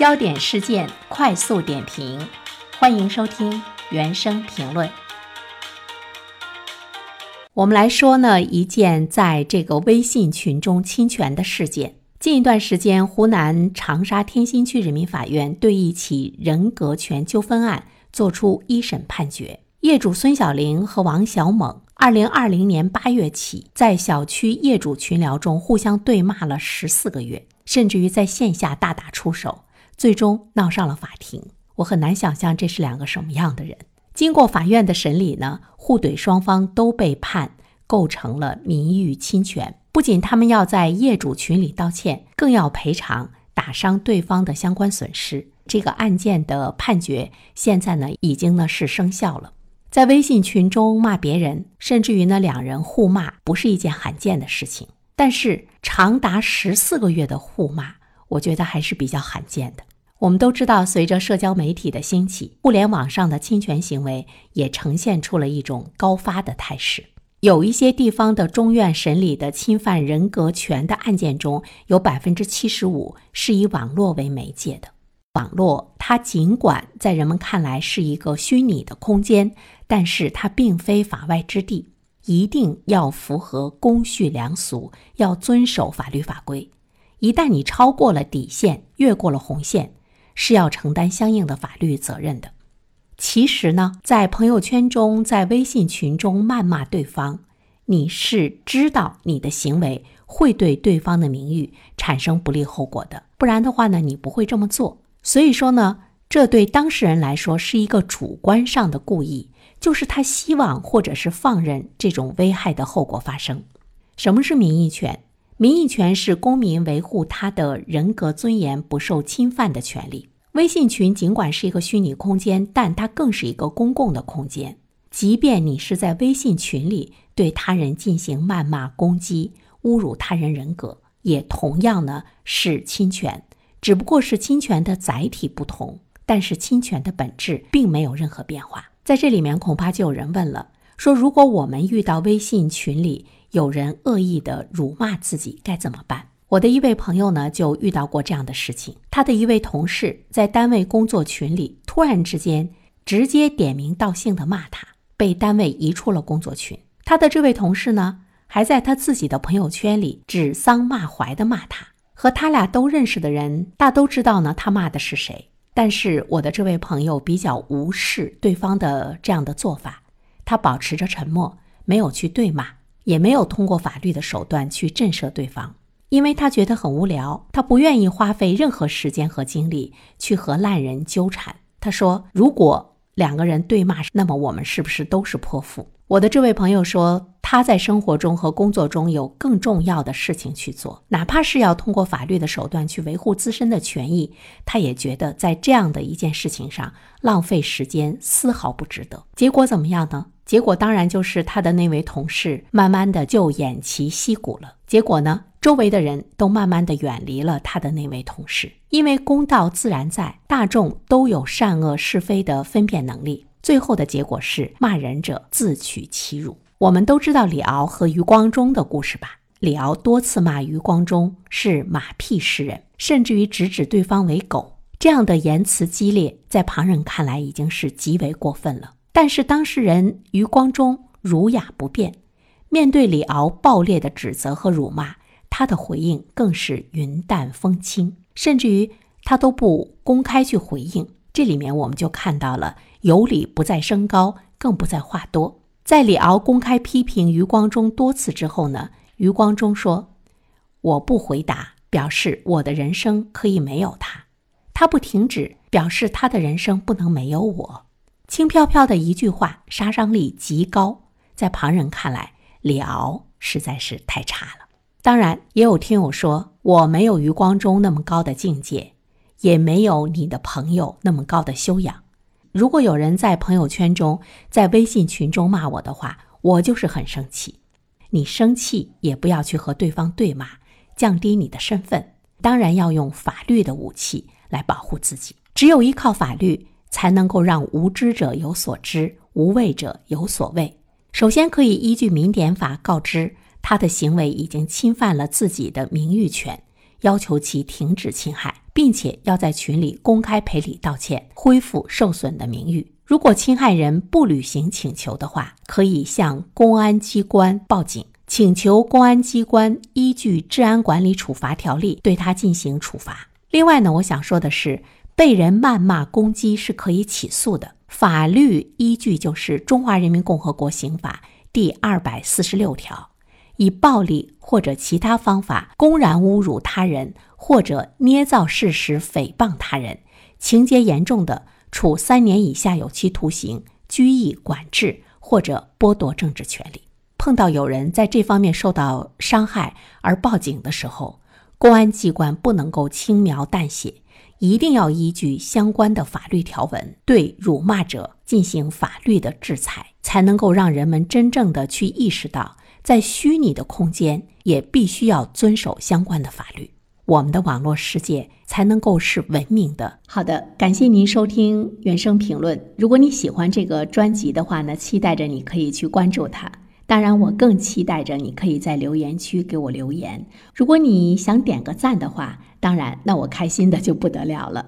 焦点事件快速点评，欢迎收听原声评论。我们来说呢一件在这个微信群中侵权的事件。近一段时间，湖南长沙天心区人民法院对一起人格权纠纷案作出一审判决，业主孙小玲和王小猛。二零二零年八月起，在小区业主群聊中互相对骂了十四个月，甚至于在线下大打出手，最终闹上了法庭。我很难想象这是两个什么样的人。经过法院的审理呢，互怼双方都被判构成了名誉侵权，不仅他们要在业主群里道歉，更要赔偿打伤对方的相关损失。这个案件的判决现在呢，已经呢是生效了。在微信群中骂别人，甚至于呢两人互骂，不是一件罕见的事情。但是长达十四个月的互骂，我觉得还是比较罕见的。我们都知道，随着社交媒体的兴起，互联网上的侵权行为也呈现出了一种高发的态势。有一些地方的中院审理的侵犯人格权的案件中，有百分之七十五是以网络为媒介的。网络它尽管在人们看来是一个虚拟的空间，但是它并非法外之地，一定要符合公序良俗，要遵守法律法规。一旦你超过了底线，越过了红线，是要承担相应的法律责任的。其实呢，在朋友圈中，在微信群中谩骂对方，你是知道你的行为会对对方的名誉产生不利后果的，不然的话呢，你不会这么做。所以说呢，这对当事人来说是一个主观上的故意，就是他希望或者是放任这种危害的后果发生。什么是名誉权？名誉权是公民维护他的人格尊严不受侵犯的权利。微信群尽管是一个虚拟空间，但它更是一个公共的空间。即便你是在微信群里对他人进行谩骂、攻击、侮辱他人人格，也同样呢是侵权。只不过是侵权的载体不同，但是侵权的本质并没有任何变化。在这里面，恐怕就有人问了：说如果我们遇到微信群里有人恶意的辱骂自己，该怎么办？我的一位朋友呢，就遇到过这样的事情。他的一位同事在单位工作群里突然之间直接点名道姓的骂他，被单位移出了工作群。他的这位同事呢，还在他自己的朋友圈里指桑骂槐的骂他。和他俩都认识的人，大都知道呢，他骂的是谁。但是我的这位朋友比较无视对方的这样的做法，他保持着沉默，没有去对骂，也没有通过法律的手段去震慑对方，因为他觉得很无聊，他不愿意花费任何时间和精力去和烂人纠缠。他说：“如果两个人对骂，那么我们是不是都是泼妇？”我的这位朋友说，他在生活中和工作中有更重要的事情去做，哪怕是要通过法律的手段去维护自身的权益，他也觉得在这样的一件事情上浪费时间丝毫不值得。结果怎么样呢？结果当然就是他的那位同事慢慢的就偃旗息鼓了。结果呢，周围的人都慢慢的远离了他的那位同事，因为公道自然在，大众都有善恶是非的分辨能力。最后的结果是骂人者自取其辱。我们都知道李敖和余光中的故事吧？李敖多次骂余光中是马屁诗人，甚至于直指对方为狗，这样的言辞激烈，在旁人看来已经是极为过分了。但是当事人余光中儒雅不变，面对李敖暴烈的指责和辱骂，他的回应更是云淡风轻，甚至于他都不公开去回应。这里面我们就看到了。有理不在声高，更不在话多。在李敖公开批评余光中多次之后呢，余光中说：“我不回答，表示我的人生可以没有他；他不停止，表示他的人生不能没有我。”轻飘飘的一句话，杀伤力极高。在旁人看来，李敖实在是太差了。当然，也有听友说，我没有余光中那么高的境界，也没有你的朋友那么高的修养。如果有人在朋友圈中、在微信群中骂我的话，我就是很生气。你生气也不要去和对方对骂，降低你的身份。当然要用法律的武器来保护自己。只有依靠法律，才能够让无知者有所知，无畏者有所畏。首先可以依据民典法告知他的行为已经侵犯了自己的名誉权，要求其停止侵害。并且要在群里公开赔礼道歉，恢复受损的名誉。如果侵害人不履行请求的话，可以向公安机关报警，请求公安机关依据《治安管理处罚条例》对他进行处罚。另外呢，我想说的是，被人谩骂攻击是可以起诉的，法律依据就是《中华人民共和国刑法》第二百四十六条，以暴力或者其他方法公然侮辱他人，或者捏造事实诽谤他人，情节严重的。处三年以下有期徒刑、拘役、管制或者剥夺政治权利。碰到有人在这方面受到伤害而报警的时候，公安机关不能够轻描淡写，一定要依据相关的法律条文对辱骂者进行法律的制裁，才能够让人们真正的去意识到，在虚拟的空间也必须要遵守相关的法律。我们的网络世界才能够是文明的。好的，感谢您收听原声评论。如果你喜欢这个专辑的话呢，期待着你可以去关注它。当然，我更期待着你可以在留言区给我留言。如果你想点个赞的话，当然，那我开心的就不得了了。